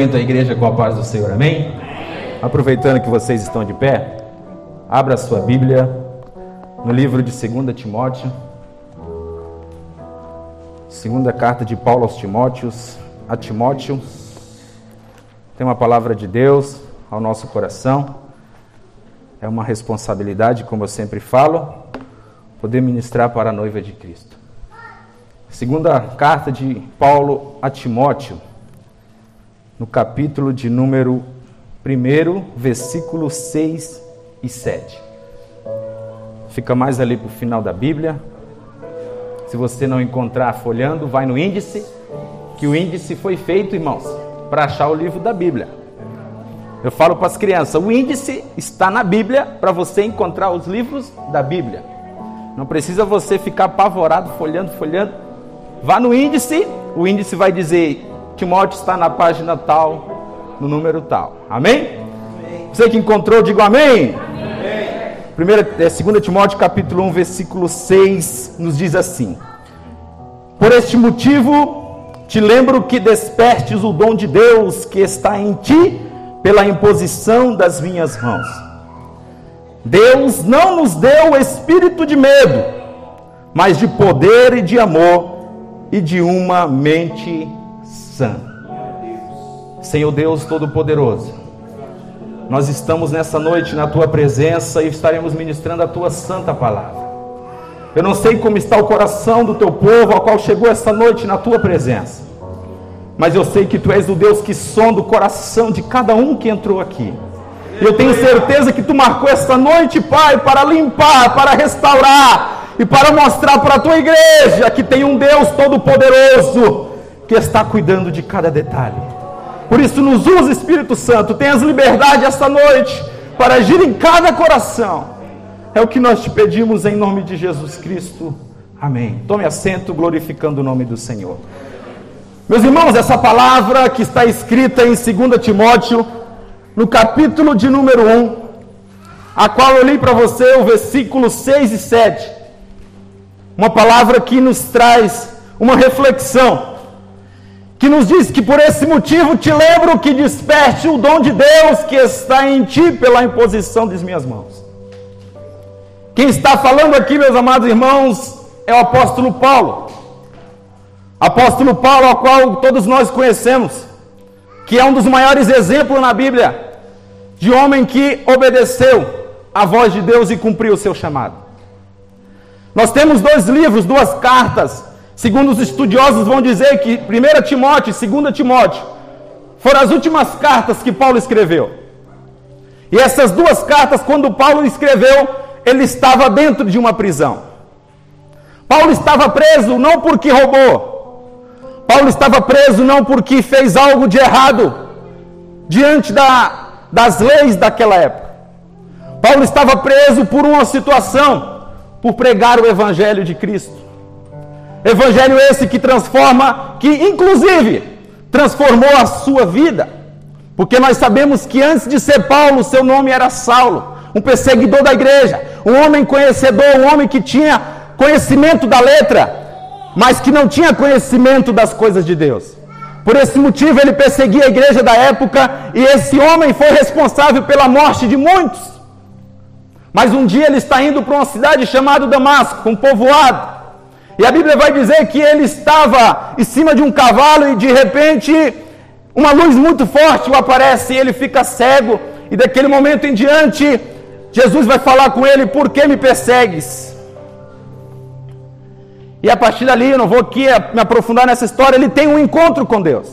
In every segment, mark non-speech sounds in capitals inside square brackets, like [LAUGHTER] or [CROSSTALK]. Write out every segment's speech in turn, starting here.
Cumprimento a igreja com a paz do Senhor, amém? Aproveitando que vocês estão de pé, abra sua Bíblia no livro de 2 Timóteo, segunda carta de Paulo aos Timóteos, a Timóteo, tem uma palavra de Deus ao nosso coração, é uma responsabilidade, como eu sempre falo, poder ministrar para a noiva de Cristo. Segunda carta de Paulo a Timóteo, no capítulo de número 1, versículos 6 e 7. Fica mais ali para o final da Bíblia. Se você não encontrar folhando, vai no índice, que o índice foi feito, irmãos, para achar o livro da Bíblia. Eu falo para as crianças, o índice está na Bíblia para você encontrar os livros da Bíblia. Não precisa você ficar apavorado, folhando, folhando. Vá no índice, o índice vai dizer Timóteo está na página tal, no número tal. Amém? amém. Você que encontrou, diga amém. amém. Primeira, é, 2 Timóteo capítulo 1, versículo 6, nos diz assim: Por este motivo, te lembro que despertes o dom de Deus que está em ti pela imposição das minhas mãos. Deus não nos deu o espírito de medo, mas de poder e de amor e de uma mente Senhor Deus Todo-Poderoso, nós estamos nessa noite na tua presença e estaremos ministrando a tua santa palavra. Eu não sei como está o coração do teu povo ao qual chegou essa noite na tua presença, mas eu sei que tu és o Deus que sonda o coração de cada um que entrou aqui. Eu tenho certeza que tu marcou esta noite, Pai, para limpar, para restaurar e para mostrar para a tua igreja que tem um Deus todo-poderoso que está cuidando de cada detalhe. Por isso, nos usa, Espírito Santo, tenhas liberdade esta noite para agir em cada coração. É o que nós te pedimos em nome de Jesus Cristo. Amém. Tome assento, glorificando o nome do Senhor. Meus irmãos, essa palavra que está escrita em 2 Timóteo, no capítulo de número 1, a qual eu li para você o versículo 6 e 7. Uma palavra que nos traz uma reflexão que nos diz que por esse motivo te lembro que desperte o dom de Deus que está em ti pela imposição das minhas mãos. Quem está falando aqui, meus amados irmãos, é o apóstolo Paulo. Apóstolo Paulo, ao qual todos nós conhecemos, que é um dos maiores exemplos na Bíblia de homem que obedeceu a voz de Deus e cumpriu o seu chamado. Nós temos dois livros, duas cartas Segundo os estudiosos vão dizer que 1 Timóteo e 2 Timóteo foram as últimas cartas que Paulo escreveu. E essas duas cartas, quando Paulo escreveu, ele estava dentro de uma prisão. Paulo estava preso não porque roubou. Paulo estava preso não porque fez algo de errado diante da, das leis daquela época. Paulo estava preso por uma situação, por pregar o evangelho de Cristo. Evangelho esse que transforma, que inclusive transformou a sua vida. Porque nós sabemos que antes de ser Paulo, seu nome era Saulo, um perseguidor da igreja, um homem conhecedor, um homem que tinha conhecimento da letra, mas que não tinha conhecimento das coisas de Deus. Por esse motivo ele perseguia a igreja da época e esse homem foi responsável pela morte de muitos. Mas um dia ele está indo para uma cidade chamada Damasco, um povoado. E a Bíblia vai dizer que ele estava em cima de um cavalo e de repente uma luz muito forte o aparece e ele fica cego. E daquele momento em diante, Jesus vai falar com ele: Por que me persegues? E a partir dali, eu não vou aqui me aprofundar nessa história, ele tem um encontro com Deus.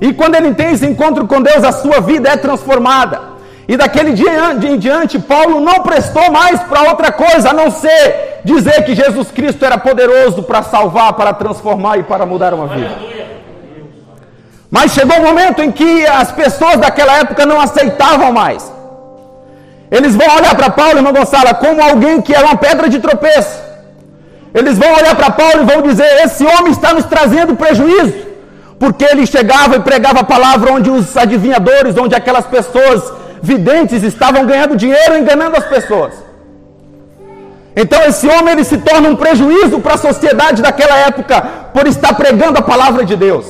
E quando ele tem esse encontro com Deus, a sua vida é transformada. E daquele dia em diante, Paulo não prestou mais para outra coisa a não ser dizer que Jesus Cristo era poderoso para salvar, para transformar e para mudar uma vida. Mas chegou um momento em que as pessoas daquela época não aceitavam mais. Eles vão olhar para Paulo, irmão Gonçalo, como alguém que era uma pedra de tropeço. Eles vão olhar para Paulo e vão dizer: Esse homem está nos trazendo prejuízo. Porque ele chegava e pregava a palavra onde os adivinhadores, onde aquelas pessoas videntes estavam ganhando dinheiro enganando as pessoas. Então esse homem ele se torna um prejuízo para a sociedade daquela época por estar pregando a palavra de Deus.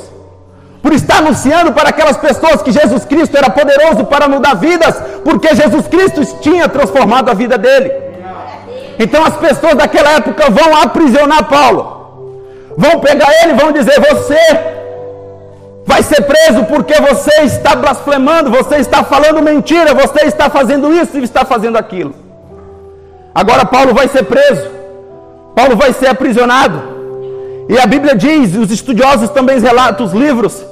por estar anunciando para aquelas pessoas que Jesus Cristo era poderoso para mudar vidas, porque Jesus Cristo tinha transformado a vida dele. Então as pessoas daquela época vão aprisionar Paulo, vão pegar ele vão dizer: Você vai ser preso porque você está blasfemando, você está falando mentira, você está fazendo isso e está fazendo aquilo. Agora Paulo vai ser preso, Paulo vai ser aprisionado. E a Bíblia diz, e os estudiosos também relatam os livros,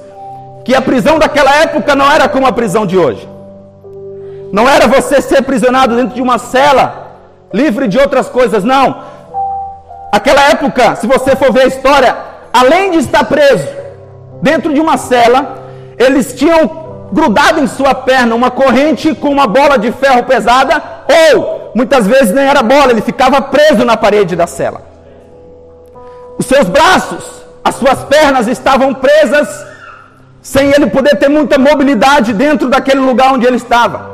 que a prisão daquela época não era como a prisão de hoje. Não era você ser aprisionado dentro de uma cela, livre de outras coisas, não. Aquela época, se você for ver a história, além de estar preso dentro de uma cela, eles tinham grudado em sua perna uma corrente com uma bola de ferro pesada, ou muitas vezes nem era bola, ele ficava preso na parede da cela. Os seus braços, as suas pernas estavam presas sem ele poder ter muita mobilidade dentro daquele lugar onde ele estava.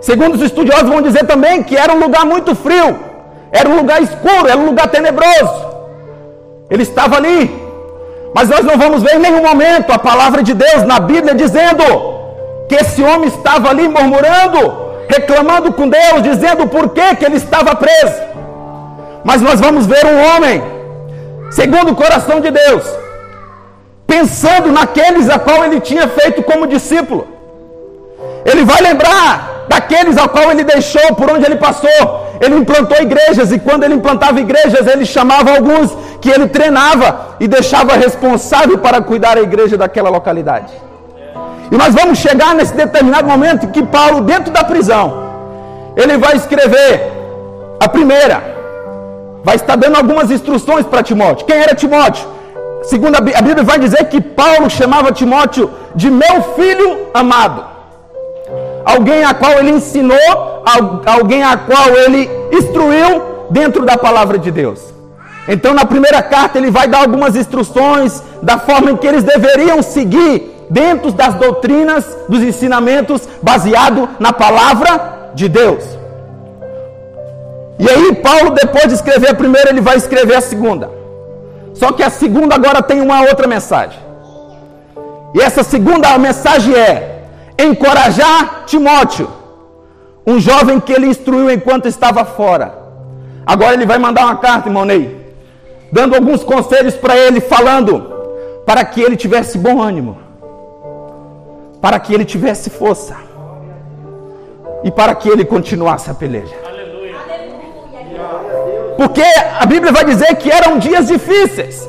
Segundo os estudiosos vão dizer também que era um lugar muito frio, era um lugar escuro, era um lugar tenebroso. Ele estava ali, mas nós não vamos ver em nenhum momento a palavra de Deus na Bíblia dizendo que esse homem estava ali murmurando, reclamando com Deus, dizendo por que, que ele estava preso. Mas nós vamos ver um homem, segundo o coração de Deus, pensando naqueles a qual ele tinha feito como discípulo. Ele vai lembrar daqueles a qual ele deixou, por onde ele passou. Ele implantou igrejas e quando ele implantava igrejas, ele chamava alguns que ele treinava e deixava responsável para cuidar a igreja daquela localidade. E nós vamos chegar nesse determinado momento que Paulo, dentro da prisão, ele vai escrever a primeira, vai estar dando algumas instruções para Timóteo. Quem era Timóteo? Segundo a Bíblia vai dizer que Paulo chamava Timóteo de meu filho amado. Alguém a qual ele ensinou, alguém a qual ele instruiu dentro da palavra de Deus. Então, na primeira carta, ele vai dar algumas instruções da forma em que eles deveriam seguir dentro das doutrinas, dos ensinamentos, baseado na palavra de Deus. E aí, Paulo, depois de escrever a primeira, ele vai escrever a segunda. Só que a segunda agora tem uma outra mensagem. E essa segunda mensagem é encorajar Timóteo, um jovem que ele instruiu enquanto estava fora. Agora ele vai mandar uma carta, irmão Ney, dando alguns conselhos para ele, falando para que ele tivesse bom ânimo, para que ele tivesse força e para que ele continuasse a peleja. Porque a Bíblia vai dizer que eram dias difíceis.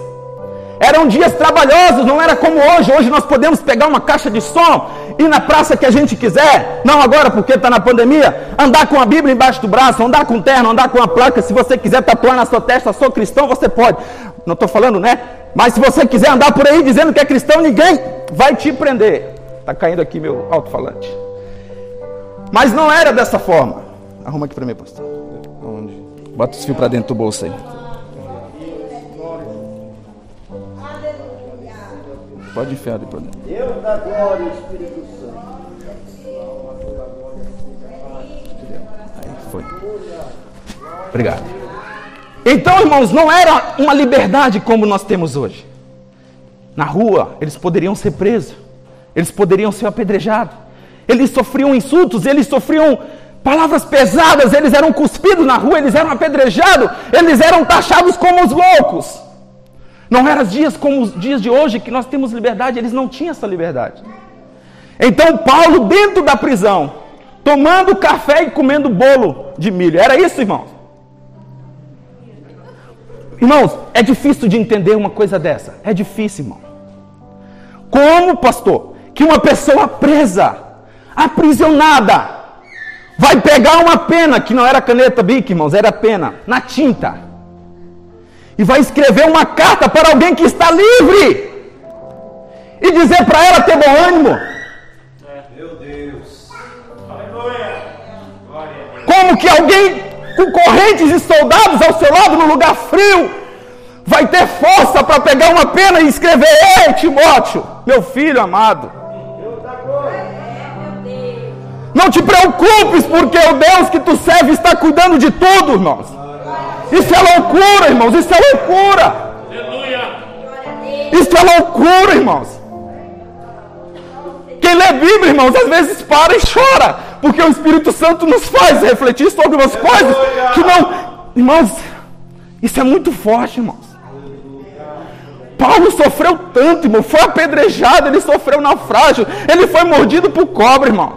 Eram dias trabalhosos, não era como hoje. Hoje nós podemos pegar uma caixa de som e na praça que a gente quiser. Não agora porque está na pandemia. Andar com a Bíblia embaixo do braço, andar com terno, andar com a placa. Se você quiser tatuar na sua testa, sou cristão, você pode. Não estou falando, né? Mas se você quiser andar por aí dizendo que é cristão, ninguém vai te prender. Está caindo aqui meu alto-falante. Mas não era dessa forma. Arruma aqui para mim, pastor. Onde? Bota os fios para dentro do bolso aí. Pode enfiar ali para dentro. Deus da glória, Espírito Santo. Aí foi. Obrigado. Então, irmãos, não era uma liberdade como nós temos hoje. Na rua, eles poderiam ser presos, eles poderiam ser apedrejados, eles sofriam insultos, eles sofriam Palavras pesadas, eles eram cuspidos na rua, eles eram apedrejados, eles eram taxados como os loucos. Não eram dias como os dias de hoje que nós temos liberdade, eles não tinham essa liberdade. Então Paulo, dentro da prisão, tomando café e comendo bolo de milho. Era isso, irmãos? Irmãos, é difícil de entender uma coisa dessa. É difícil, irmão. Como, pastor, que uma pessoa presa, aprisionada, vai pegar uma pena, que não era caneta bic, irmãos, era pena, na tinta, e vai escrever uma carta para alguém que está livre, e dizer para ela ter bom ânimo. Meu Deus, Como que alguém com correntes e soldados ao seu lado no lugar frio vai ter força para pegar uma pena e escrever: Ei, Timóteo, meu filho amado. Não te preocupes, porque o Deus que tu serve está cuidando de tudo, irmãos. Isso é loucura, irmãos. Isso é loucura. Isso é loucura, irmãos. Quem lê Bíblia, irmãos, às vezes para e chora, porque o Espírito Santo nos faz refletir sobre umas coisas que não. Irmãos, isso é muito forte, irmãos. Paulo sofreu tanto, irmão. Foi apedrejado, ele sofreu naufrágio, ele foi mordido por cobra, irmão.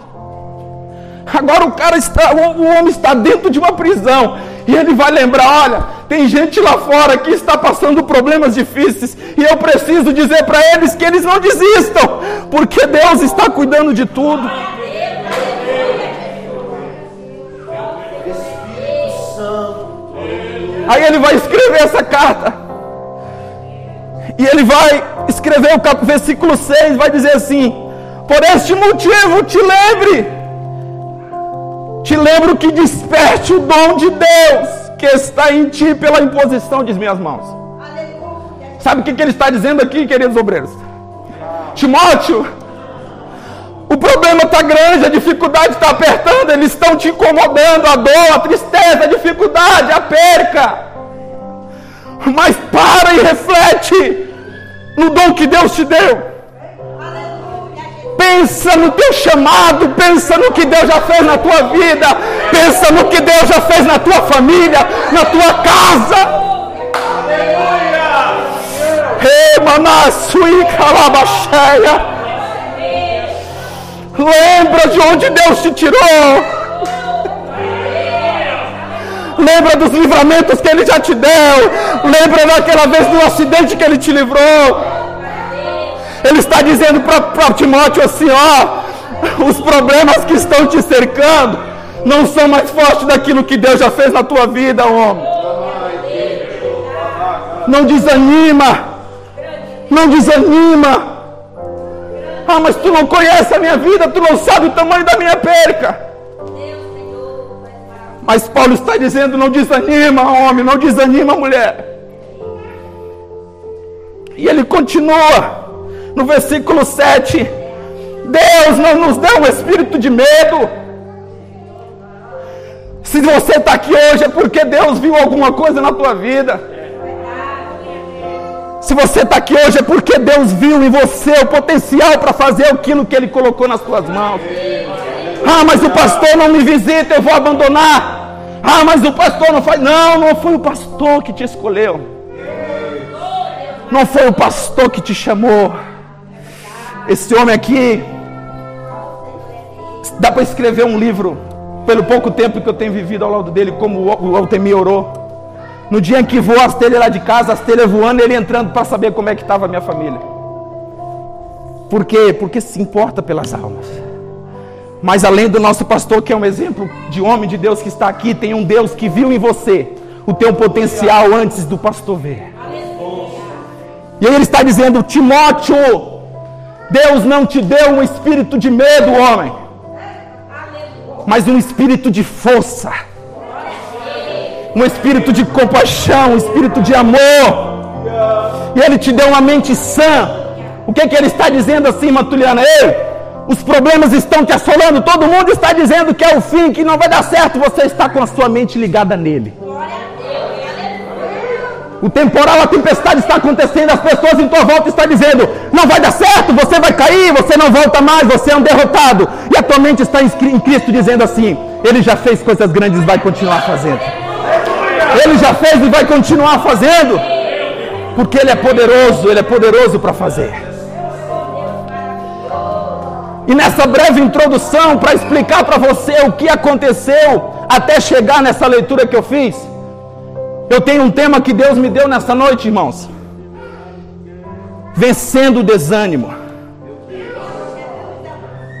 Agora o cara está, o homem está dentro de uma prisão. E ele vai lembrar: olha, tem gente lá fora que está passando problemas difíceis. E eu preciso dizer para eles que eles não desistam, porque Deus está cuidando de tudo. Aí ele vai escrever essa carta. E ele vai escrever o versículo 6, vai dizer assim: Por este motivo te lembre, te lembro que desperte o dom de Deus que está em ti pela imposição de minhas mãos. Sabe o que, que ele está dizendo aqui, queridos obreiros? Timóteo, o problema está grande, a dificuldade está apertando, eles estão te incomodando, a dor, a tristeza, a dificuldade, a perca. Mas para e reflete no dom que Deus te deu. Pensa no teu chamado, pensa no que Deus já fez na tua vida, pensa no que Deus já fez na tua família, na tua casa. Lembra de onde Deus te tirou. Lembra dos livramentos que Ele já te deu. Lembra daquela vez do acidente que Ele te livrou. Ele está dizendo para Timóteo assim: ó, os problemas que estão te cercando não são mais fortes daquilo que Deus já fez na tua vida, homem. Não desanima. Não desanima. Ah, mas tu não conhece a minha vida, tu não sabe o tamanho da minha perca. Mas Paulo está dizendo: não desanima, homem, não desanima, mulher. E ele continua no versículo 7: Deus não nos deu um espírito de medo. Se você está aqui hoje é porque Deus viu alguma coisa na tua vida. Se você está aqui hoje é porque Deus viu em você o potencial para fazer aquilo que Ele colocou nas tuas mãos. Ah, mas o pastor não me visita, eu vou abandonar. Ah, mas o pastor não faz. Não, não foi o pastor que te escolheu. Não foi o pastor que te chamou. Esse homem aqui. Dá para escrever um livro, pelo pouco tempo que eu tenho vivido ao lado dele, como o Altemir orou. No dia em que voou as telhas lá de casa, as telhas voando, ele entrando para saber como é que estava a minha família. Por quê? Porque se importa pelas almas. Mas além do nosso pastor, que é um exemplo de homem de Deus que está aqui, tem um Deus que viu em você o teu potencial antes do pastor ver. E ele está dizendo: Timóteo, Deus não te deu um espírito de medo, homem, mas um espírito de força, um espírito de compaixão, um espírito de amor. E ele te deu uma mente sã. O que, que ele está dizendo assim, Matuliana? Ei, os problemas estão te assolando, todo mundo está dizendo que é o fim, que não vai dar certo, você está com a sua mente ligada nele. O temporal, a tempestade está acontecendo, as pessoas em tua volta estão dizendo: não vai dar certo, você vai cair, você não volta mais, você é um derrotado. E a tua mente está em Cristo dizendo assim: Ele já fez coisas grandes e vai continuar fazendo. Ele já fez e vai continuar fazendo, porque Ele é poderoso, Ele é poderoso para fazer. E nessa breve introdução, para explicar para você o que aconteceu até chegar nessa leitura que eu fiz, eu tenho um tema que Deus me deu nessa noite, irmãos. Vencendo o desânimo.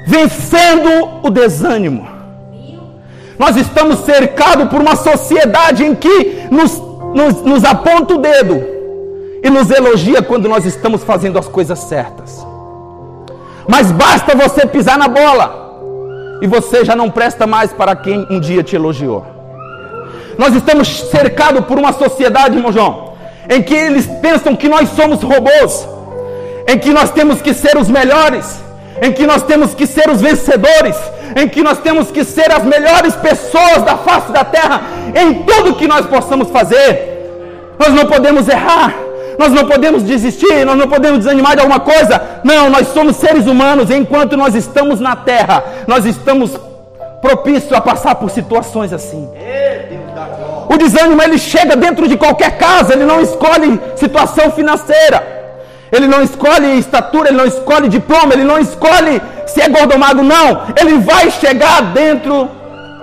Vencendo o desânimo. Nós estamos cercados por uma sociedade em que nos, nos, nos aponta o dedo e nos elogia quando nós estamos fazendo as coisas certas. Mas basta você pisar na bola e você já não presta mais para quem um dia te elogiou. Nós estamos cercados por uma sociedade, irmão João, em que eles pensam que nós somos robôs, em que nós temos que ser os melhores, em que nós temos que ser os vencedores, em que nós temos que ser as melhores pessoas da face da terra em tudo que nós possamos fazer. Nós não podemos errar, Nós não podemos desistir, nós não podemos desanimar de alguma coisa. Não, nós somos seres humanos. Enquanto nós estamos na terra, nós estamos propícios a passar por situações assim. O desânimo ele chega dentro de qualquer casa, ele não escolhe situação financeira. Ele não escolhe estatura, ele não escolhe diploma, ele não escolhe se é gordo ou magro, não. Ele vai chegar dentro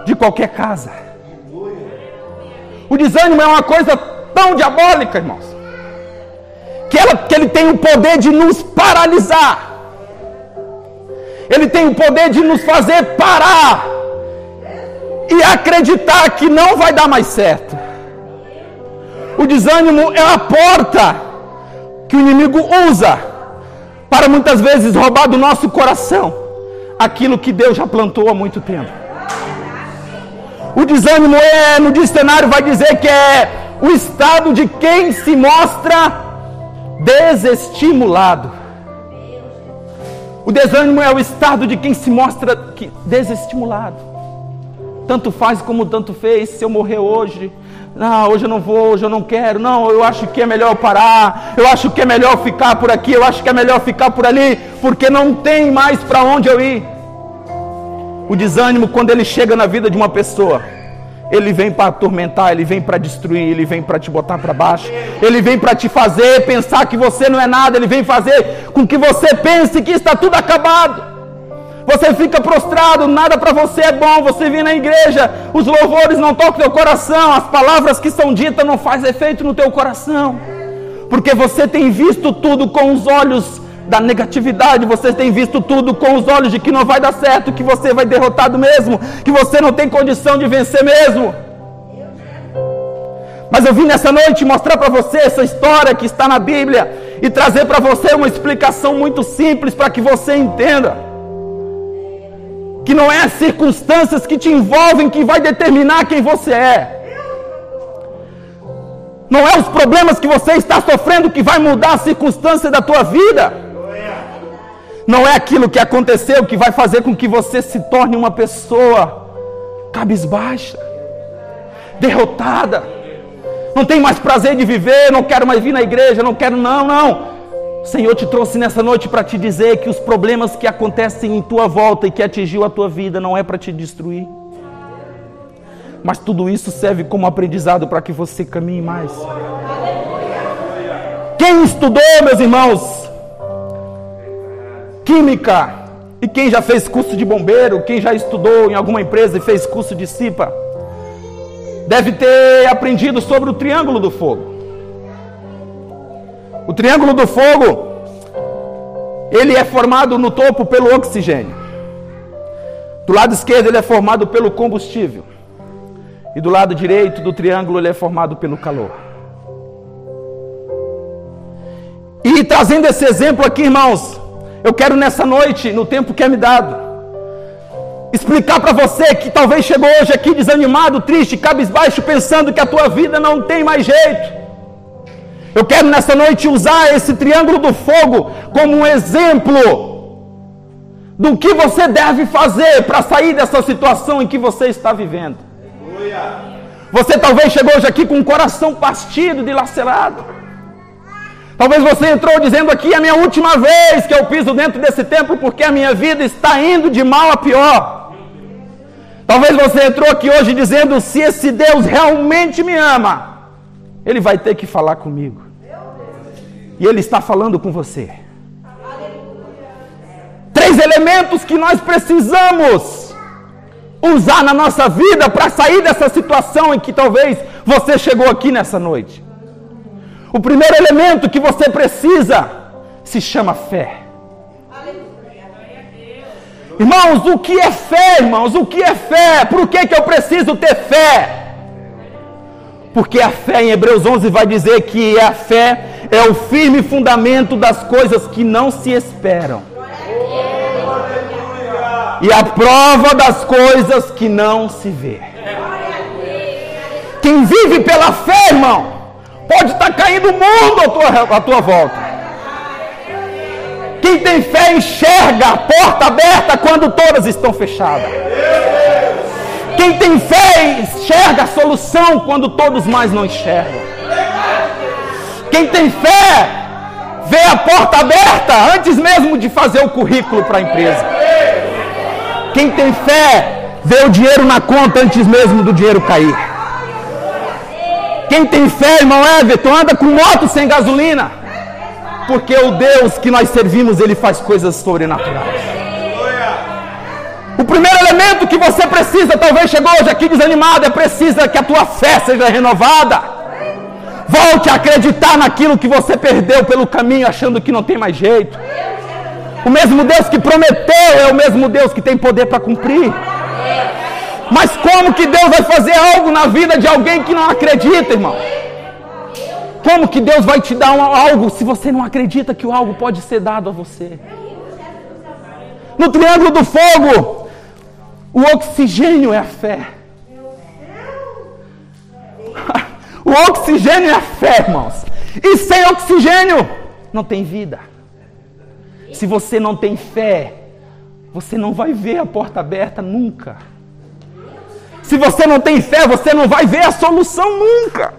de qualquer casa. O desânimo é uma coisa tão diabólica, irmãos, que, ela, que ele tem o poder de nos paralisar. Ele tem o poder de nos fazer parar e acreditar que não vai dar mais certo. O desânimo é a porta que o inimigo usa para muitas vezes roubar do nosso coração aquilo que Deus já plantou há muito tempo. O desânimo é, no dicionário vai dizer que é o estado de quem se mostra desestimulado. O desânimo é o estado de quem se mostra desestimulado. Tanto faz como tanto fez. Se eu morrer hoje, não, hoje eu não vou, hoje eu não quero. Não, eu acho que é melhor parar. Eu acho que é melhor ficar por aqui. Eu acho que é melhor ficar por ali, porque não tem mais para onde eu ir. O desânimo, quando ele chega na vida de uma pessoa, ele vem para atormentar, ele vem para destruir, ele vem para te botar para baixo, ele vem para te fazer pensar que você não é nada, ele vem fazer com que você pense que está tudo acabado. Você fica prostrado, nada para você é bom. Você vem na igreja, os louvores não tocam teu coração, as palavras que são ditas não fazem efeito no teu coração, porque você tem visto tudo com os olhos da negatividade, você tem visto tudo com os olhos de que não vai dar certo, que você vai derrotado mesmo, que você não tem condição de vencer mesmo. Mas eu vim nessa noite mostrar para você essa história que está na Bíblia e trazer para você uma explicação muito simples para que você entenda que não é as circunstâncias que te envolvem que vai determinar quem você é. Não é os problemas que você está sofrendo que vai mudar a circunstância da tua vida. Não é aquilo que aconteceu que vai fazer com que você se torne uma pessoa cabisbaixa, derrotada. Não tem mais prazer de viver, não quero mais vir na igreja, não quero, não, não. O Senhor te trouxe nessa noite para te dizer que os problemas que acontecem em tua volta e que atingiu a tua vida não é para te destruir. Mas tudo isso serve como aprendizado para que você caminhe mais. Quem estudou, meus irmãos, química. E quem já fez curso de bombeiro, quem já estudou em alguma empresa e fez curso de CIPA, deve ter aprendido sobre o triângulo do fogo. O triângulo do fogo, ele é formado no topo pelo oxigênio. Do lado esquerdo ele é formado pelo combustível. E do lado direito do triângulo ele é formado pelo calor. E trazendo esse exemplo aqui, irmãos, eu quero nessa noite, no tempo que é me dado, explicar para você que talvez chegou hoje aqui desanimado, triste, cabisbaixo, pensando que a tua vida não tem mais jeito. Eu quero nessa noite usar esse triângulo do fogo como um exemplo do que você deve fazer para sair dessa situação em que você está vivendo. Você talvez chegou hoje aqui com o coração partido, dilacerado. Talvez você entrou dizendo aqui é a minha última vez que eu piso dentro desse templo porque a minha vida está indo de mal a pior. Talvez você entrou aqui hoje dizendo se esse Deus realmente me ama, ele vai ter que falar comigo. E ele está falando com você. Três elementos que nós precisamos usar na nossa vida para sair dessa situação em que talvez você chegou aqui nessa noite. O primeiro elemento que você precisa se chama fé. Irmãos, o que é fé, irmãos? O que é fé? Por que, que eu preciso ter fé? Porque a fé em Hebreus 11 vai dizer que a fé é o firme fundamento das coisas que não se esperam. E a prova das coisas que não se vê. Quem vive pela fé, irmão, Pode estar caindo o mundo à tua, à tua volta. Quem tem fé enxerga a porta aberta quando todas estão fechadas. Quem tem fé enxerga a solução quando todos mais não enxergam. Quem tem fé vê a porta aberta antes mesmo de fazer o currículo para a empresa. Quem tem fé vê o dinheiro na conta antes mesmo do dinheiro cair. Quem tem fé, irmão Everton, anda com moto sem gasolina. Porque o Deus que nós servimos, ele faz coisas sobrenaturais. O primeiro elemento que você precisa, talvez chegou hoje aqui desanimado, é precisa que a tua fé seja renovada. Volte a acreditar naquilo que você perdeu pelo caminho, achando que não tem mais jeito. O mesmo Deus que prometeu é o mesmo Deus que tem poder para cumprir. Mas como que Deus vai fazer algo na vida de alguém que não acredita, irmão? Como que Deus vai te dar um, algo se você não acredita que o algo pode ser dado a você? No triângulo do fogo, o oxigênio é a fé. [LAUGHS] O oxigênio é a fé, irmãos. E sem oxigênio não tem vida. Se você não tem fé, você não vai ver a porta aberta nunca. Se você não tem fé, você não vai ver a solução nunca.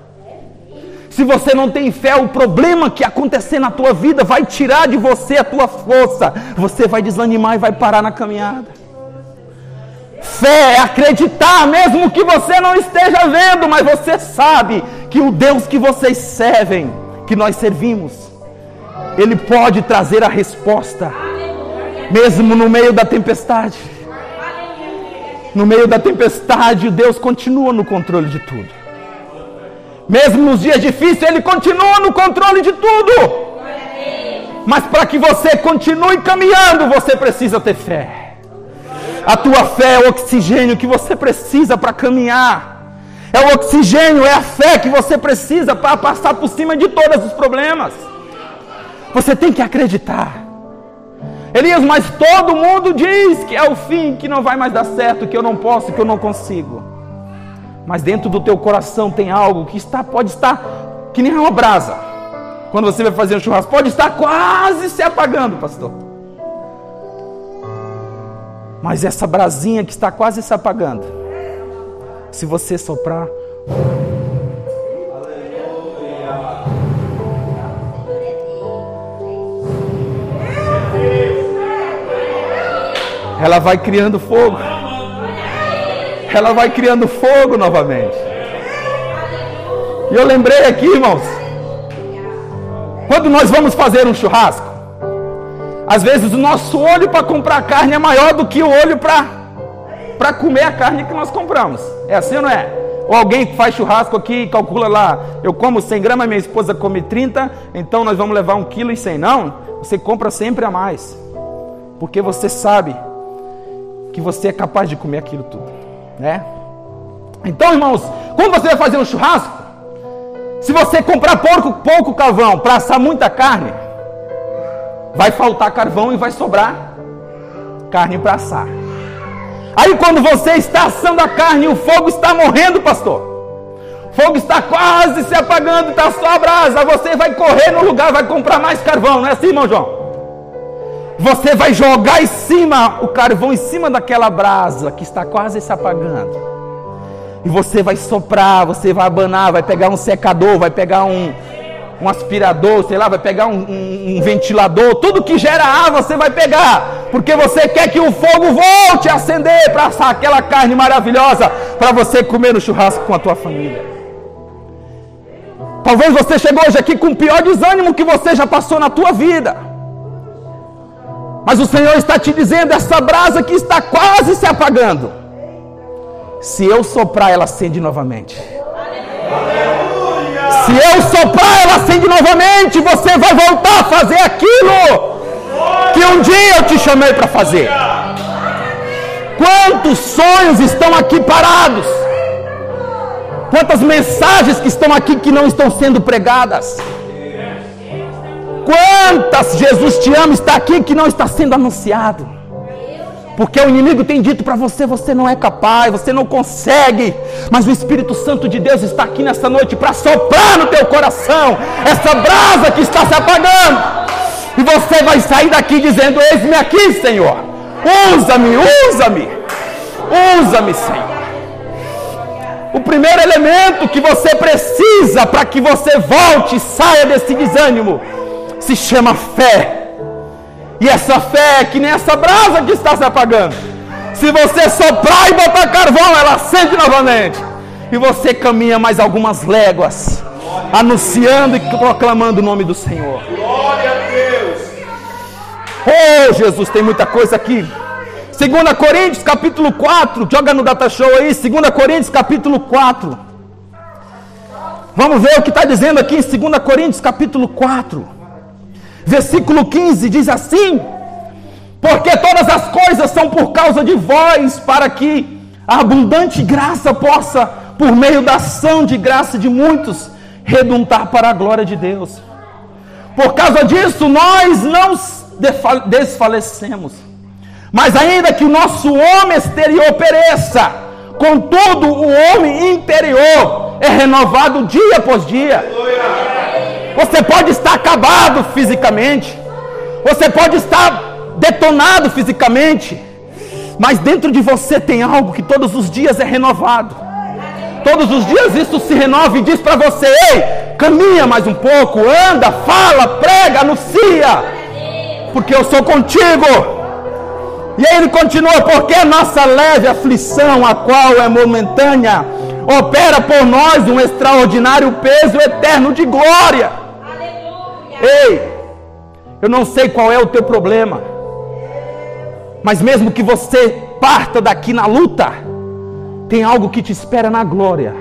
Se você não tem fé, o problema que acontecer na tua vida vai tirar de você a tua força. Você vai desanimar e vai parar na caminhada. Fé é acreditar, mesmo que você não esteja vendo, mas você sabe que o Deus que vocês servem, que nós servimos, Ele pode trazer a resposta, mesmo no meio da tempestade. No meio da tempestade, Deus continua no controle de tudo. Mesmo nos dias difíceis, Ele continua no controle de tudo. Mas para que você continue caminhando, você precisa ter fé. A tua fé é o oxigênio que você precisa para caminhar. É o oxigênio, é a fé que você precisa para passar por cima de todos os problemas. Você tem que acreditar. Elias, mas todo mundo diz que é o fim, que não vai mais dar certo, que eu não posso, que eu não consigo. Mas dentro do teu coração tem algo que está, pode estar que nem uma brasa. Quando você vai fazer um churrasco, pode estar quase se apagando, pastor. Mas essa brasinha que está quase se apagando, se você soprar, ela vai criando fogo. Ela vai criando fogo novamente. E eu lembrei aqui, irmãos, quando nós vamos fazer um churrasco, às vezes o nosso olho para comprar carne é maior do que o olho para comer a carne que nós compramos. É assim ou não é? Ou alguém que faz churrasco aqui calcula lá, eu como 100 gramas, minha esposa come 30, então nós vamos levar 1 kg e 100. Não, você compra sempre a mais. Porque você sabe que você é capaz de comer aquilo tudo, né? Então, irmãos, quando você vai fazer um churrasco, se você comprar pouco, pouco carvão para assar muita carne, vai faltar carvão e vai sobrar carne para assar. Aí quando você está assando a carne, o fogo está morrendo, pastor. O fogo está quase se apagando, está só a brasa. Você vai correr no lugar, vai comprar mais carvão, não é assim, irmão João? Você vai jogar em cima o carvão em cima daquela brasa que está quase se apagando. E você vai soprar, você vai abanar, vai pegar um secador, vai pegar um, um aspirador, sei lá, vai pegar um, um, um, ventilador, tudo que gera ar você vai pegar, porque você quer que o fogo volte a acender para assar aquela carne maravilhosa para você comer no churrasco com a tua família. Talvez você chegou hoje aqui com o pior desânimo que você já passou na tua vida. Mas o Senhor está te dizendo: essa brasa que está quase se apagando, se eu soprar, ela acende novamente. Se eu soprar, ela acende novamente. Você vai voltar a fazer aquilo que um dia eu te chamei para fazer. Quantos sonhos estão aqui parados? Quantas mensagens que estão aqui que não estão sendo pregadas? Quantas Jesus te ama está aqui que não está sendo anunciado? Porque o inimigo tem dito para você: você não é capaz, você não consegue. Mas o Espírito Santo de Deus está aqui nessa noite para soprar no teu coração essa brasa que está se apagando. E você vai sair daqui dizendo: Eis-me aqui, Senhor. Usa-me, usa-me. Usa-me, Senhor. O primeiro elemento que você precisa para que você volte e saia desse desânimo se chama fé. E essa fé é que nem essa brasa que está se apagando. Se você soprar e botar carvão, ela acende novamente. E você caminha mais algumas léguas, anunciando e proclamando o nome do Senhor. Glória a Deus. Oh, Jesus, tem muita coisa aqui. 2 Coríntios capítulo 4, joga no data show aí, 2 Coríntios capítulo 4. Vamos ver o que está dizendo aqui em 2 Coríntios capítulo 4. Versículo 15 diz assim: Porque todas as coisas são por causa de vós, para que a abundante graça possa, por meio da ação de graça de muitos, redundar para a glória de Deus. Por causa disso, nós não desfalecemos mas ainda que o nosso homem exterior pereça, contudo o homem interior é renovado dia após dia. Você pode estar acabado fisicamente, você pode estar detonado fisicamente, mas dentro de você tem algo que todos os dias é renovado. Todos os dias isso se renova e diz para você: ei, caminha mais um pouco, anda, fala, prega, anuncia, porque eu sou contigo. E aí ele continua, porque a nossa leve aflição, a qual é momentânea, opera por nós um extraordinário peso eterno de glória. Ei, eu não sei qual é o teu problema, mas mesmo que você parta daqui na luta, tem algo que te espera na glória.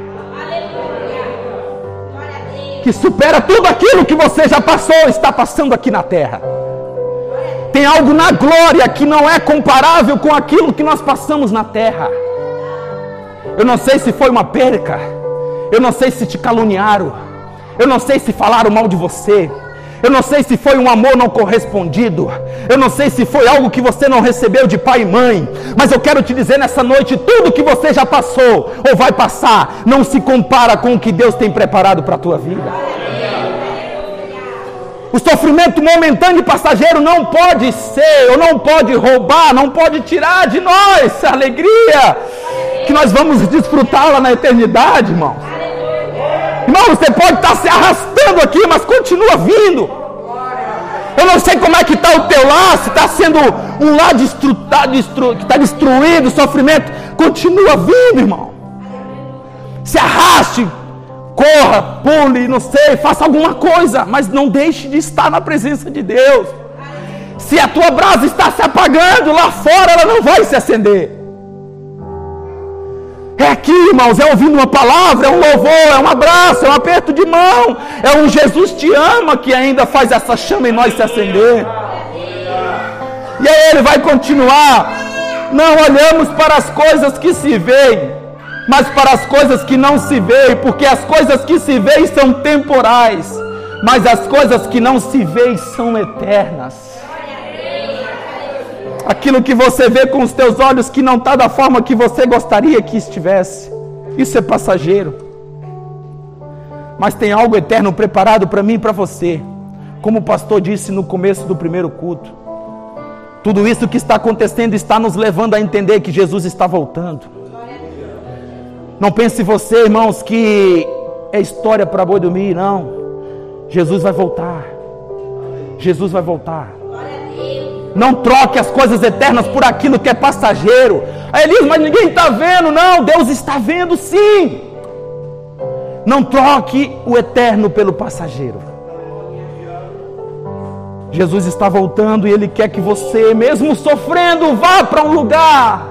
Que supera tudo aquilo que você já passou, está passando aqui na terra. Tem algo na glória que não é comparável com aquilo que nós passamos na terra. Eu não sei se foi uma perca. Eu não sei se te caluniaram. Eu não sei se falaram mal de você. Eu não sei se foi um amor não correspondido. Eu não sei se foi algo que você não recebeu de pai e mãe. Mas eu quero te dizer nessa noite: tudo que você já passou ou vai passar não se compara com o que Deus tem preparado para a tua vida. O sofrimento momentâneo e passageiro não pode ser, ou não pode roubar, não pode tirar de nós a alegria que nós vamos desfrutá-la na eternidade, irmão. Irmão, você pode estar se arrastando aqui, mas continua vindo. Eu não sei como é que está o teu lar, se está sendo um lar destru, tá destru, que está destruído, sofrimento. Continua vindo, irmão. Se arraste, corra, pule, não sei, faça alguma coisa, mas não deixe de estar na presença de Deus. Se a tua brasa está se apagando, lá fora ela não vai se acender. Irmãos, é ouvindo uma palavra, é um louvor, é um abraço, é um aperto de mão, é um Jesus te ama que ainda faz essa chama em nós se acender. E aí ele vai continuar. Não olhamos para as coisas que se veem, mas para as coisas que não se veem, porque as coisas que se veem são temporais, mas as coisas que não se veem são eternas. Aquilo que você vê com os teus olhos que não está da forma que você gostaria que estivesse, isso é passageiro. Mas tem algo eterno preparado para mim e para você, como o pastor disse no começo do primeiro culto. Tudo isso que está acontecendo está nos levando a entender que Jesus está voltando. Não pense você, irmãos, que é história para boi dormir, não. Jesus vai voltar. Jesus vai voltar. Não troque as coisas eternas por aquilo que é passageiro. Aí ele diz, mas ninguém está vendo. Não, Deus está vendo sim. Não troque o eterno pelo passageiro. Jesus está voltando e Ele quer que você, mesmo sofrendo, vá para um lugar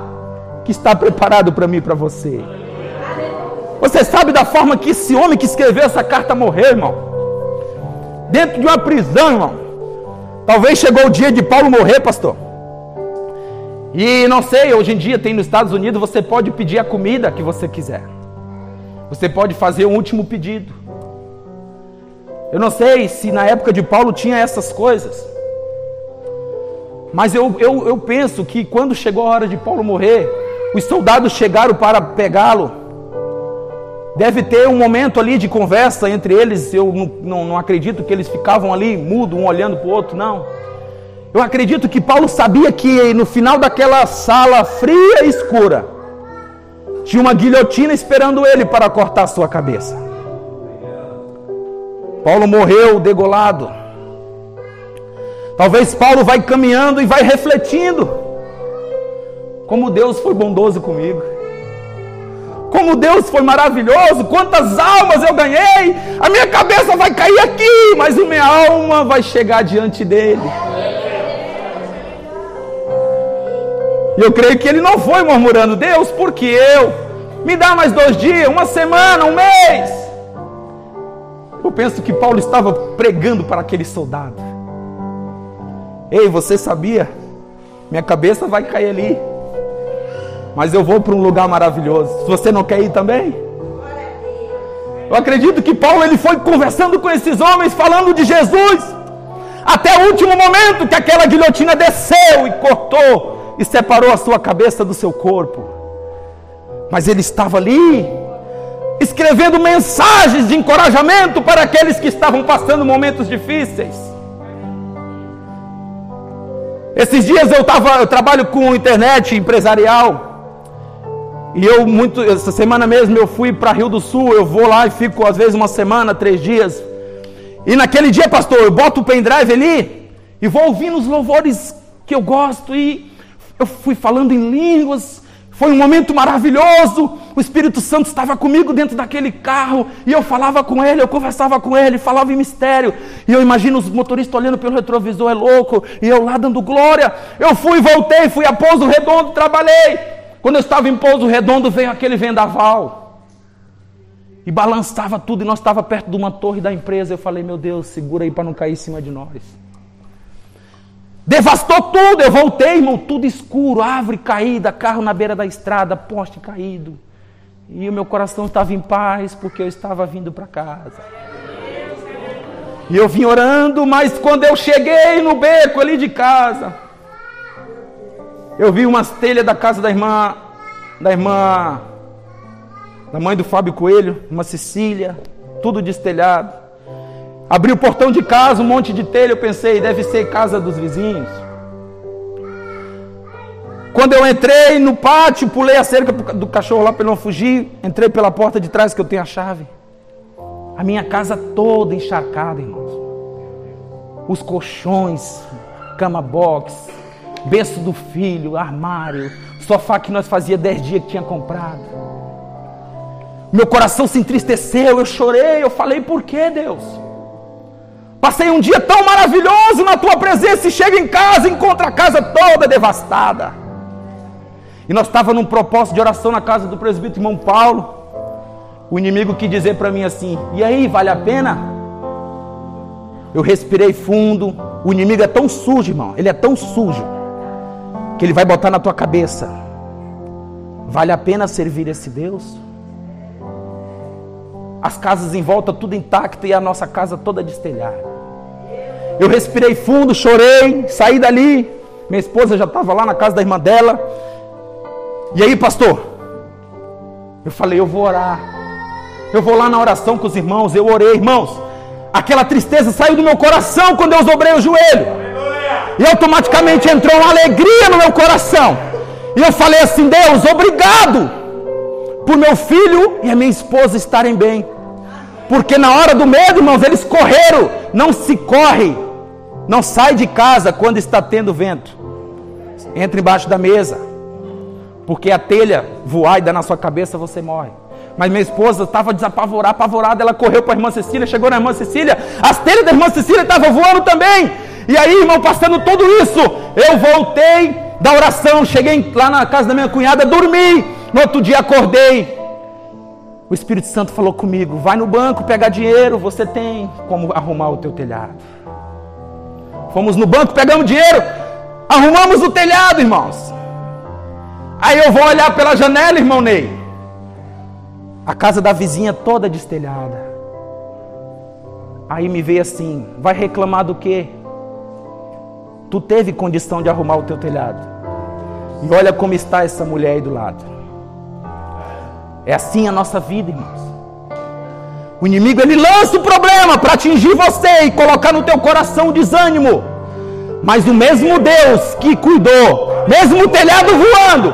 que está preparado para mim e para você. Você sabe da forma que esse homem que escreveu essa carta morreu, irmão? Dentro de uma prisão, irmão. Talvez chegou o dia de Paulo morrer, pastor. E não sei, hoje em dia tem nos Estados Unidos, você pode pedir a comida que você quiser. Você pode fazer um último pedido. Eu não sei se na época de Paulo tinha essas coisas. Mas eu, eu, eu penso que quando chegou a hora de Paulo morrer, os soldados chegaram para pegá-lo Deve ter um momento ali de conversa entre eles. Eu não, não, não acredito que eles ficavam ali mudo, um olhando para o outro, não. Eu acredito que Paulo sabia que no final daquela sala fria e escura tinha uma guilhotina esperando ele para cortar sua cabeça. Paulo morreu degolado. Talvez Paulo vai caminhando e vai refletindo como Deus foi bondoso comigo. Como Deus foi maravilhoso, quantas almas eu ganhei. A minha cabeça vai cair aqui, mas a minha alma vai chegar diante dele. E eu creio que ele não foi murmurando, Deus, porque eu? Me dá mais dois dias, uma semana, um mês. Eu penso que Paulo estava pregando para aquele soldado. Ei, você sabia? Minha cabeça vai cair ali. Mas eu vou para um lugar maravilhoso. Se você não quer ir também? Eu acredito que Paulo ele foi conversando com esses homens, falando de Jesus, até o último momento que aquela guilhotina desceu e cortou e separou a sua cabeça do seu corpo. Mas ele estava ali, escrevendo mensagens de encorajamento para aqueles que estavam passando momentos difíceis. Esses dias eu, tava, eu trabalho com internet empresarial. E eu, muito, essa semana mesmo, eu fui para Rio do Sul. Eu vou lá e fico, às vezes, uma semana, três dias. E naquele dia, pastor, eu boto o pendrive ali e vou ouvindo os louvores que eu gosto. E eu fui falando em línguas. Foi um momento maravilhoso. O Espírito Santo estava comigo dentro daquele carro. E eu falava com ele, eu conversava com ele, falava em mistério. E eu imagino os motoristas olhando pelo retrovisor, é louco. E eu lá dando glória. Eu fui, voltei, fui a Pouso Redondo, trabalhei. Quando eu estava em Pouso Redondo, veio aquele vendaval. E balançava tudo, e nós estávamos perto de uma torre da empresa. Eu falei, meu Deus, segura aí para não cair em cima de nós. Devastou tudo, eu voltei, irmão, tudo escuro, árvore caída, carro na beira da estrada, poste caído. E o meu coração estava em paz, porque eu estava vindo para casa. E eu vim orando, mas quando eu cheguei no beco ali de casa, eu vi umas telhas da casa da irmã, da irmã, da mãe do Fábio Coelho, uma Cecília, tudo destelhado. Abri o portão de casa, um monte de telha, eu pensei, deve ser casa dos vizinhos. Quando eu entrei no pátio, pulei a cerca do cachorro lá para ele não fugir, entrei pela porta de trás que eu tenho a chave. A minha casa toda encharcada, irmãos. Os colchões, cama box, berço do filho, armário, sofá que nós fazia dez dias que tinha comprado. Meu coração se entristeceu, eu chorei, eu falei, por que Deus? Passei um dia tão maravilhoso na tua presença e chego em casa e encontro a casa toda devastada. E nós estávamos num propósito de oração na casa do presbítero irmão Paulo. O inimigo quis dizer para mim assim: e aí, vale a pena? Eu respirei fundo. O inimigo é tão sujo, irmão. Ele é tão sujo que Ele vai botar na tua cabeça. Vale a pena servir esse Deus? As casas em volta tudo intacto e a nossa casa toda destelhada. Eu respirei fundo, chorei, saí dali. Minha esposa já estava lá na casa da irmã dela. E aí, pastor? Eu falei, eu vou orar. Eu vou lá na oração com os irmãos. Eu orei, irmãos. Aquela tristeza saiu do meu coração quando eu dobrei o joelho. E automaticamente entrou uma alegria no meu coração. E eu falei assim: Deus, obrigado por meu filho e a minha esposa estarem bem. Porque na hora do medo, irmãos, eles correram. Não se corre, não sai de casa quando está tendo vento. Entra embaixo da mesa. Porque a telha voar e dar na sua cabeça, você morre. Mas minha esposa estava desapavorada, apavorada. Ela correu para a irmã Cecília, chegou na irmã Cecília. As telhas da irmã Cecília estavam voando também. E aí, irmão, passando tudo isso, eu voltei da oração, cheguei lá na casa da minha cunhada, dormi. No outro dia acordei. O Espírito Santo falou comigo: vai no banco pegar dinheiro, você tem como arrumar o teu telhado. Fomos no banco, pegamos dinheiro, arrumamos o telhado, irmãos. Aí eu vou olhar pela janela, irmão Ney. A casa da vizinha toda destelhada. Aí me veio assim: vai reclamar do quê? Tu teve condição de arrumar o teu telhado. E olha como está essa mulher aí do lado. É assim a nossa vida, irmãos. O inimigo ele lança o problema para atingir você e colocar no teu coração desânimo. Mas o mesmo Deus que cuidou, mesmo o telhado voando,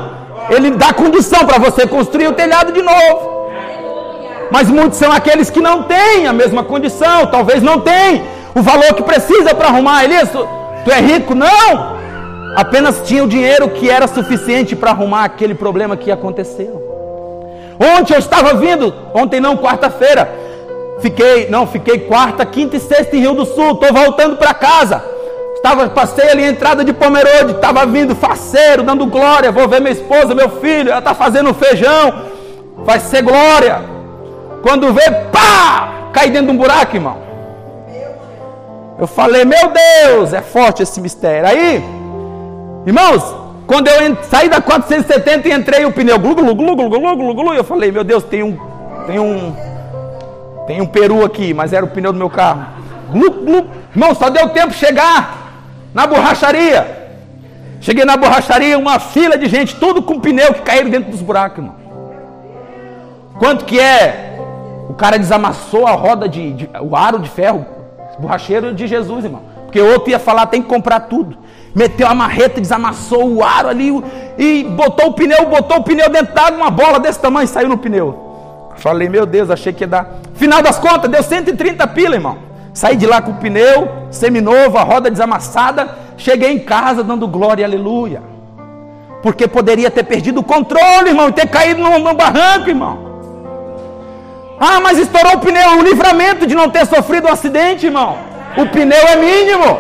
Ele dá condição para você construir o telhado de novo. Mas muitos são aqueles que não têm a mesma condição, talvez não tenham o valor que precisa para arrumar. Elias, tu, é rico? Não! Apenas tinha o dinheiro que era suficiente para arrumar aquele problema que aconteceu. Ontem eu estava vindo, ontem não, quarta-feira. Fiquei, não, fiquei quarta, quinta e sexta em Rio do Sul. Estou voltando para casa. Estava, passei ali a entrada de Pomerode, estava vindo faceiro, dando glória. Vou ver minha esposa, meu filho, ela está fazendo feijão. Vai ser glória. Quando vê, pá! Cai dentro de um buraco, irmão. Eu falei, meu Deus, é forte esse mistério. Aí, irmãos, quando eu saí da 470 e entrei o pneu, glu, glu, glu, glu, glu, glu, glu, eu falei, meu Deus, tem um, tem um, tem um peru aqui, mas era o pneu do meu carro. Glu, glu. Irmão, só deu tempo de chegar na borracharia. Cheguei na borracharia, uma fila de gente, tudo com pneu que caíram dentro dos buracos, irmão. Quanto que é? O cara desamassou a roda de, de o aro de ferro, borracheiro de Jesus, irmão. Porque outro ia falar, tem que comprar tudo. Meteu a marreta, desamassou o aro ali e botou o pneu, botou o pneu dentro d'água, uma bola desse tamanho saiu no pneu. Falei, meu Deus, achei que ia dar. Final das contas, deu 130 pila, irmão. Saí de lá com o pneu, seminovo, a roda desamassada. Cheguei em casa dando glória e aleluia. Porque poderia ter perdido o controle, irmão, e ter caído no, no barranco, irmão. Ah, mas estourou o pneu, o livramento de não ter sofrido um acidente, irmão. O pneu é mínimo.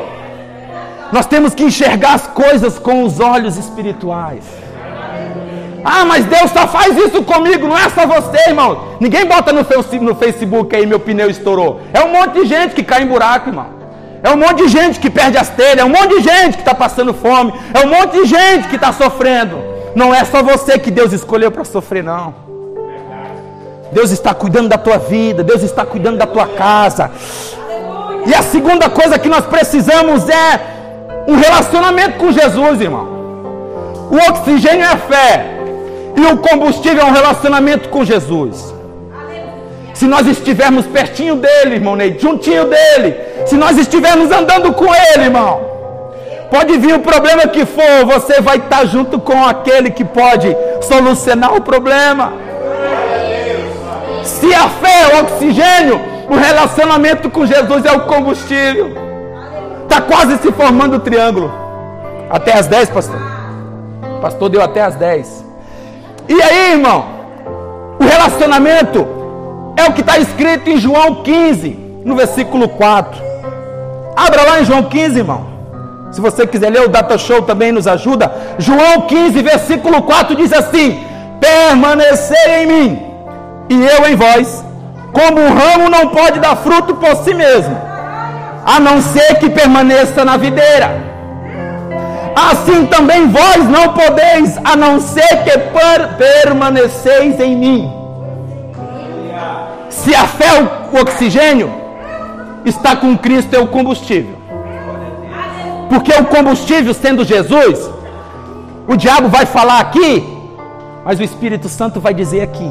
Nós temos que enxergar as coisas com os olhos espirituais. Ah, mas Deus só faz isso comigo, não é só você, irmão. Ninguém bota no Facebook aí, meu pneu estourou. É um monte de gente que cai em buraco, irmão. É um monte de gente que perde as telhas, é um monte de gente que está passando fome, é um monte de gente que está sofrendo. Não é só você que Deus escolheu para sofrer, não. Deus está cuidando da tua vida, Deus está cuidando da tua casa. E a segunda coisa que nós precisamos é um relacionamento com Jesus, irmão. O oxigênio é a fé. E o combustível é um relacionamento com Jesus. Se nós estivermos pertinho dele, irmão Ney, juntinho dele, se nós estivermos andando com ele, irmão, pode vir o problema que for, você vai estar junto com aquele que pode solucionar o problema. Se a fé é o oxigênio, o relacionamento com Jesus é o combustível. Está quase se formando o triângulo. Até as 10, pastor. O pastor deu até as 10. E aí, irmão? O relacionamento é o que está escrito em João 15, no versículo 4. Abra lá em João 15, irmão. Se você quiser ler, o Data Show também nos ajuda. João 15, versículo 4 diz assim: Permanecer em mim e eu em vós, como um ramo não pode dar fruto por si mesmo, a não ser que permaneça na videira assim também vós não podeis, a não ser que permaneceis em mim. Se a fé é o oxigênio, está com Cristo é o combustível. Porque o combustível, sendo Jesus, o diabo vai falar aqui, mas o Espírito Santo vai dizer aqui.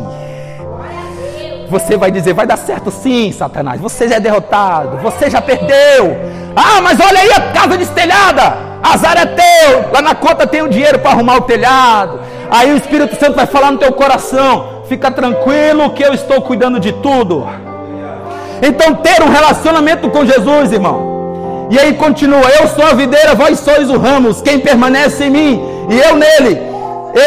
Você vai dizer, vai dar certo sim, Satanás. Você já é derrotado, você já perdeu. Ah, mas olha aí a casa destelhada. Azar é teu, lá na conta tem o dinheiro para arrumar o telhado. Aí o Espírito Santo vai falar no teu coração: fica tranquilo que eu estou cuidando de tudo. Então, ter um relacionamento com Jesus, irmão. E aí continua: Eu sou a videira, vós sois os ramos. Quem permanece em mim e eu nele,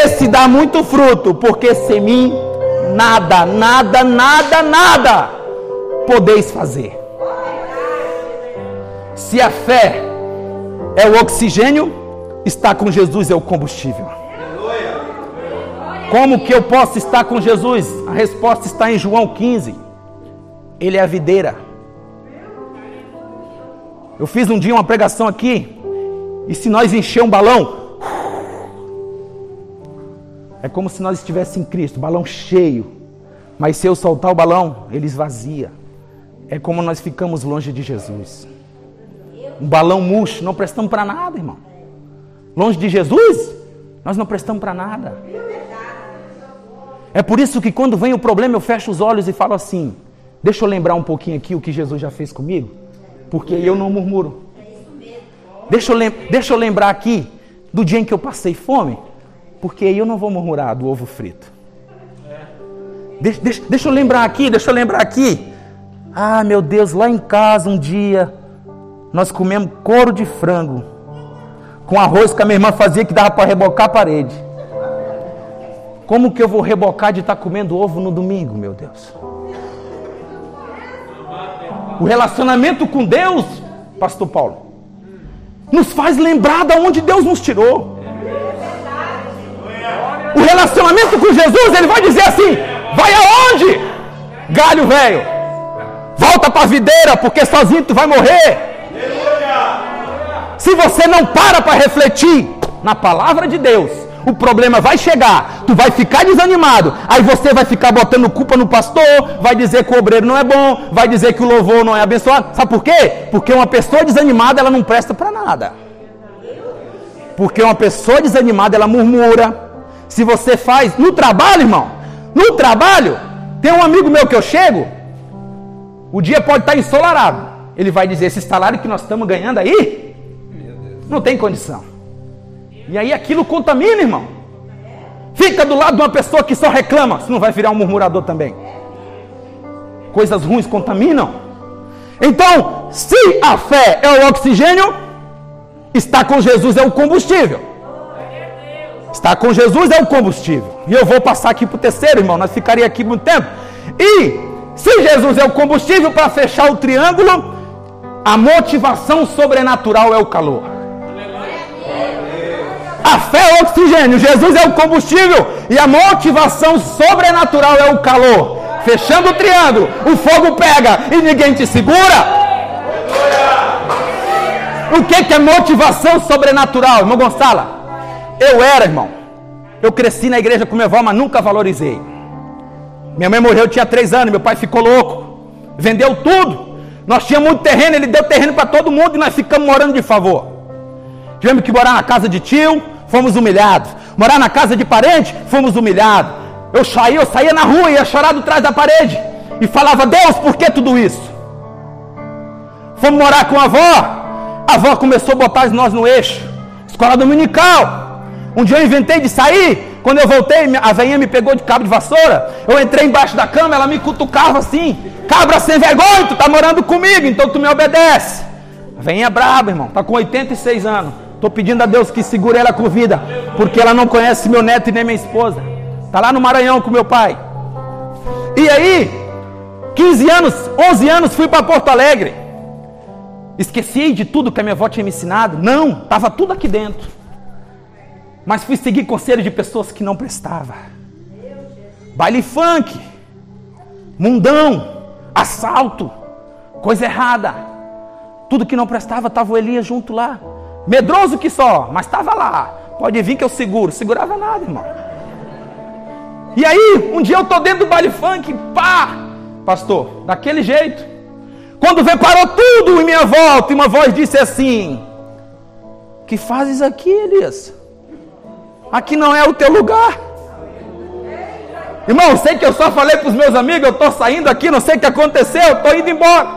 esse dá muito fruto, porque sem mim nada, nada, nada, nada podeis fazer. Se a fé é o oxigênio, estar com Jesus é o combustível. Como que eu posso estar com Jesus? A resposta está em João 15. Ele é a videira. Eu fiz um dia uma pregação aqui, e se nós encher um balão, é como se nós estivéssemos em Cristo, balão cheio. Mas se eu soltar o balão, ele esvazia. É como nós ficamos longe de Jesus um balão murcho, não prestamos para nada, irmão. Longe de Jesus, nós não prestamos para nada. É por isso que quando vem o problema eu fecho os olhos e falo assim: deixa eu lembrar um pouquinho aqui o que Jesus já fez comigo, porque eu não murmuro. Deixa eu, deixa eu lembrar aqui do dia em que eu passei fome, Porque aí eu não vou murmurar do ovo frito. Deixa, deixa, deixa eu lembrar aqui, deixa eu lembrar aqui. Ah, meu Deus, lá em casa um dia nós comemos couro de frango com arroz que a minha irmã fazia que dava para rebocar a parede. Como que eu vou rebocar de estar tá comendo ovo no domingo, meu Deus? O relacionamento com Deus, Pastor Paulo, nos faz lembrar de onde Deus nos tirou. Relacionamento com Jesus, ele vai dizer assim: vai aonde? Galho velho, volta para a videira, porque sozinho tu vai morrer. Se você não para para refletir na palavra de Deus, o problema vai chegar, tu vai ficar desanimado, aí você vai ficar botando culpa no pastor, vai dizer que o obreiro não é bom, vai dizer que o louvor não é abençoado. Sabe por quê? Porque uma pessoa desanimada, ela não presta para nada. Porque uma pessoa desanimada, ela murmura. Se você faz no trabalho, irmão, no trabalho, tem um amigo meu que eu chego, o dia pode estar ensolarado. Ele vai dizer: esse salário que nós estamos ganhando aí, não tem condição. E aí aquilo contamina, irmão. Fica do lado de uma pessoa que só reclama, você não vai virar um murmurador também. Coisas ruins contaminam. Então, se a fé é o oxigênio, estar com Jesus é o combustível. Estar com Jesus é o combustível. E eu vou passar aqui para o terceiro, irmão. Nós ficaríamos aqui muito tempo. E se Jesus é o combustível para fechar o triângulo, a motivação sobrenatural é o calor. A fé é o oxigênio, Jesus é o combustível e a motivação sobrenatural é o calor. Fechando o triângulo, o fogo pega e ninguém te segura. O que, que é motivação sobrenatural, irmão Gonçalo? Eu era, irmão. Eu cresci na igreja com minha avó, mas nunca valorizei. Minha mãe morreu, eu tinha três anos, meu pai ficou louco. Vendeu tudo. Nós tínhamos muito terreno, ele deu terreno para todo mundo e nós ficamos morando de favor. Tivemos que morar na casa de tio, fomos humilhados. Morar na casa de parente, fomos humilhados. Eu saía, eu saía na rua ia chorar do trás da parede. E falava, Deus, por que tudo isso? Fomos morar com a avó. A avó começou a botar nós no eixo. Escola dominical. Um dia eu inventei de sair. Quando eu voltei, a veinha me pegou de cabo de vassoura. Eu entrei embaixo da cama, ela me cutucava assim. Cabra sem vergonha, tu tá morando comigo, então tu me obedece. A veinha é braba, irmão. Tá com 86 anos. Estou pedindo a Deus que segure ela com vida, porque ela não conhece meu neto e nem minha esposa. Está lá no Maranhão com meu pai. E aí, 15 anos, 11 anos, fui para Porto Alegre. Esqueci de tudo que a minha avó tinha me ensinado? Não, estava tudo aqui dentro. Mas fui seguir conselhos de pessoas que não prestavam. Baile funk, mundão, assalto, coisa errada. Tudo que não prestava, estava o Elias junto lá. Medroso que só, mas estava lá. Pode vir que eu seguro. Segurava nada, irmão. E aí, um dia eu tô dentro do baile funk, pá! Pastor, daquele jeito. Quando vê, parou tudo em minha volta. E uma voz disse assim: Que fazes aqui, Elias? Aqui não é o teu lugar. Irmão, sei que eu só falei para os meus amigos, eu estou saindo aqui, não sei o que aconteceu, eu estou indo embora.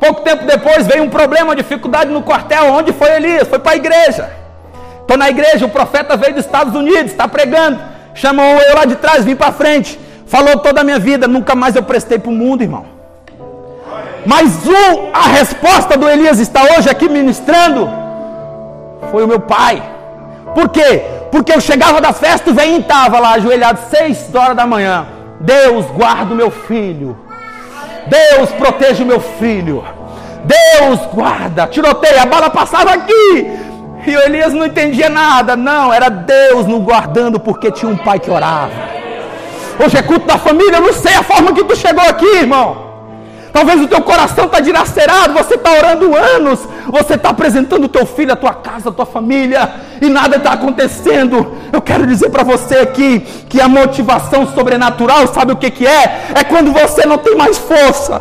Pouco tempo depois veio um problema, uma dificuldade no quartel. Onde foi Elias? Foi para a igreja. Estou na igreja, o profeta veio dos Estados Unidos, está pregando. Chamou eu lá de trás, vim para frente. Falou toda a minha vida, nunca mais eu prestei para o mundo, irmão. Mas o, a resposta do Elias está hoje aqui ministrando. Foi o meu pai. Por quê? Porque eu chegava da festa e o velhinho estava lá ajoelhado, seis horas da manhã. Deus guarda o meu filho. Deus proteja o meu filho. Deus guarda. Tiroteia, a bala passava aqui. E o Elias não entendia nada. Não, era Deus nos guardando porque tinha um pai que orava. Hoje é culto da família. Eu não sei a forma que tu chegou aqui, irmão. Talvez o teu coração está dilacerado, você está orando anos, você está apresentando o teu filho, a tua casa, a tua família, e nada está acontecendo. Eu quero dizer para você aqui que a motivação sobrenatural, sabe o que, que é? É quando você não tem mais força.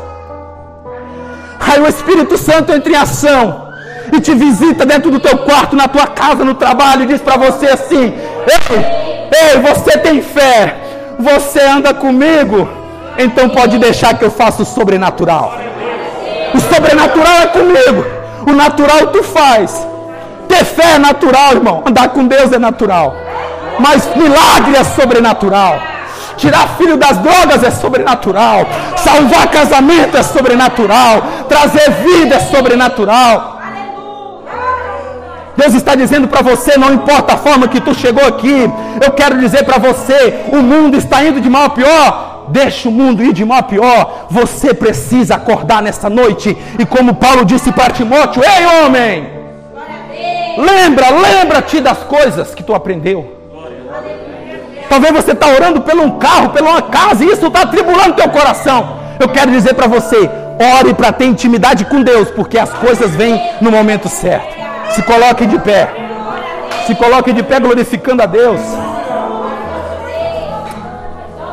Aí o Espírito Santo entra em ação e te visita dentro do teu quarto, na tua casa, no trabalho, e diz para você assim: Ei, ei, você tem fé, você anda comigo então pode deixar que eu faça o sobrenatural. O sobrenatural é comigo. O natural tu faz. Ter fé é natural, irmão. Andar com Deus é natural. Mas milagre é sobrenatural. Tirar filho das drogas é sobrenatural. Salvar casamento é sobrenatural. Trazer vida é sobrenatural. Deus está dizendo para você, não importa a forma que tu chegou aqui, eu quero dizer para você, o mundo está indo de mal a pior. Deixa o mundo ir de mal a pior. Você precisa acordar nessa noite. E como Paulo disse para Timóteo: Ei, homem! Lembra, lembra-te das coisas que tu aprendeu. Talvez você está orando por um carro, por uma casa, e isso está atribulando teu coração. Eu quero dizer para você: ore para ter intimidade com Deus, porque as coisas vêm no momento certo. Se coloque de pé. Se coloque de pé glorificando a Deus.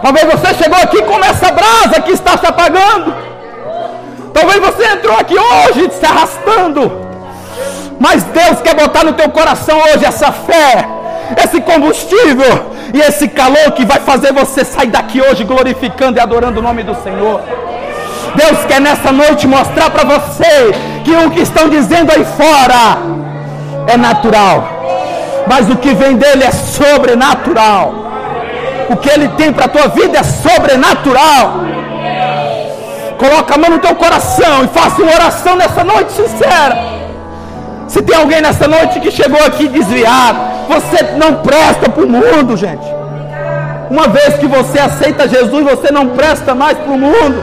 Talvez você chegou aqui com essa brasa que está se apagando. Talvez você entrou aqui hoje se arrastando. Mas Deus quer botar no teu coração hoje essa fé, esse combustível e esse calor que vai fazer você sair daqui hoje glorificando e adorando o nome do Senhor. Deus quer nessa noite mostrar para você que o que estão dizendo aí fora é natural, mas o que vem dele é sobrenatural. O que ele tem para a tua vida é sobrenatural. Coloca a mão no teu coração e faça uma oração nessa noite sincera. Se tem alguém nessa noite que chegou aqui desviado, você não presta para o mundo, gente. Uma vez que você aceita Jesus, você não presta mais para o mundo.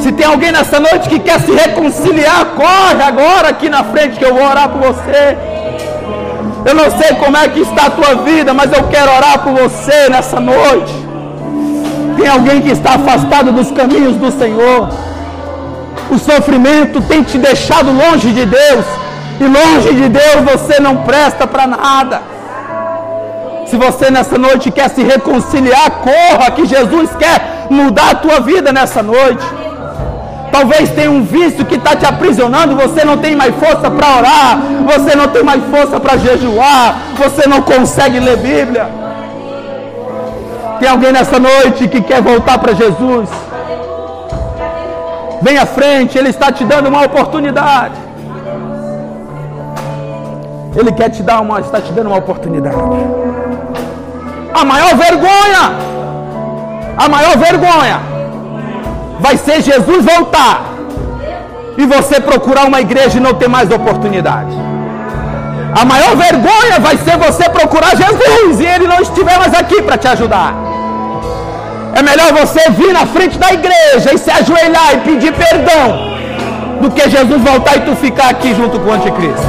Se tem alguém nessa noite que quer se reconciliar, corre agora aqui na frente que eu vou orar por você. Eu não sei como é que está a tua vida, mas eu quero orar por você nessa noite. Tem alguém que está afastado dos caminhos do Senhor. O sofrimento tem te deixado longe de Deus. E longe de Deus você não presta para nada. Se você nessa noite quer se reconciliar, corra que Jesus quer mudar a tua vida nessa noite. Talvez tenha um vício que está te aprisionando, você não tem mais força para orar, você não tem mais força para jejuar, você não consegue ler Bíblia. Tem alguém nessa noite que quer voltar para Jesus? Vem à frente, Ele está te dando uma oportunidade. Ele quer te dar uma, está te dando uma oportunidade. A maior vergonha, a maior vergonha vai ser Jesus voltar e você procurar uma igreja e não ter mais oportunidade. A maior vergonha vai ser você procurar Jesus e ele não estiver mais aqui para te ajudar. É melhor você vir na frente da igreja e se ajoelhar e pedir perdão do que Jesus voltar e tu ficar aqui junto com o anticristo.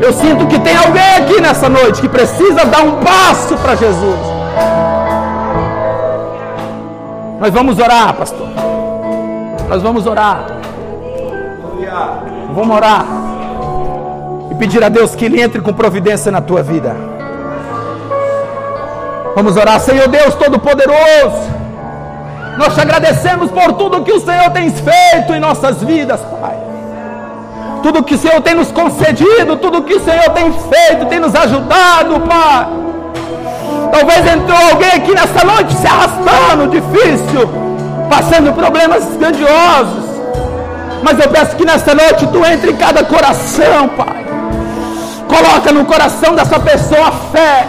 Eu sinto que tem alguém aqui nessa noite que precisa dar um passo para Jesus. Nós vamos orar, pastor. Nós vamos orar. Vamos orar. E pedir a Deus que Ele entre com providência na tua vida. Vamos orar, Senhor Deus Todo-Poderoso. Nós te agradecemos por tudo que o Senhor tem feito em nossas vidas, Pai tudo que o Senhor tem nos concedido, tudo que o Senhor tem feito, tem nos ajudado, Pai. Talvez entrou alguém aqui nessa noite se arrastando, difícil, passando problemas grandiosos. Mas eu peço que nessa noite tu entre em cada coração, Pai. Coloca no coração dessa pessoa a fé.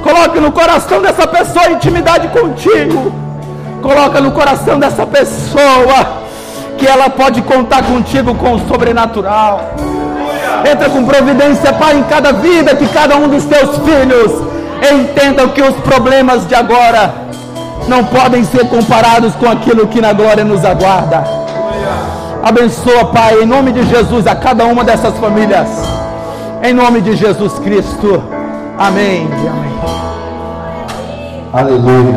Coloca no coração dessa pessoa a intimidade contigo. Coloca no coração dessa pessoa que ela pode contar contigo com o sobrenatural. Entra com providência, Pai, em cada vida que cada um dos teus filhos entendam que os problemas de agora não podem ser comparados com aquilo que na glória nos aguarda. Abençoa, Pai, em nome de Jesus, a cada uma dessas famílias. Em nome de Jesus Cristo. Amém. Amém. Aleluia.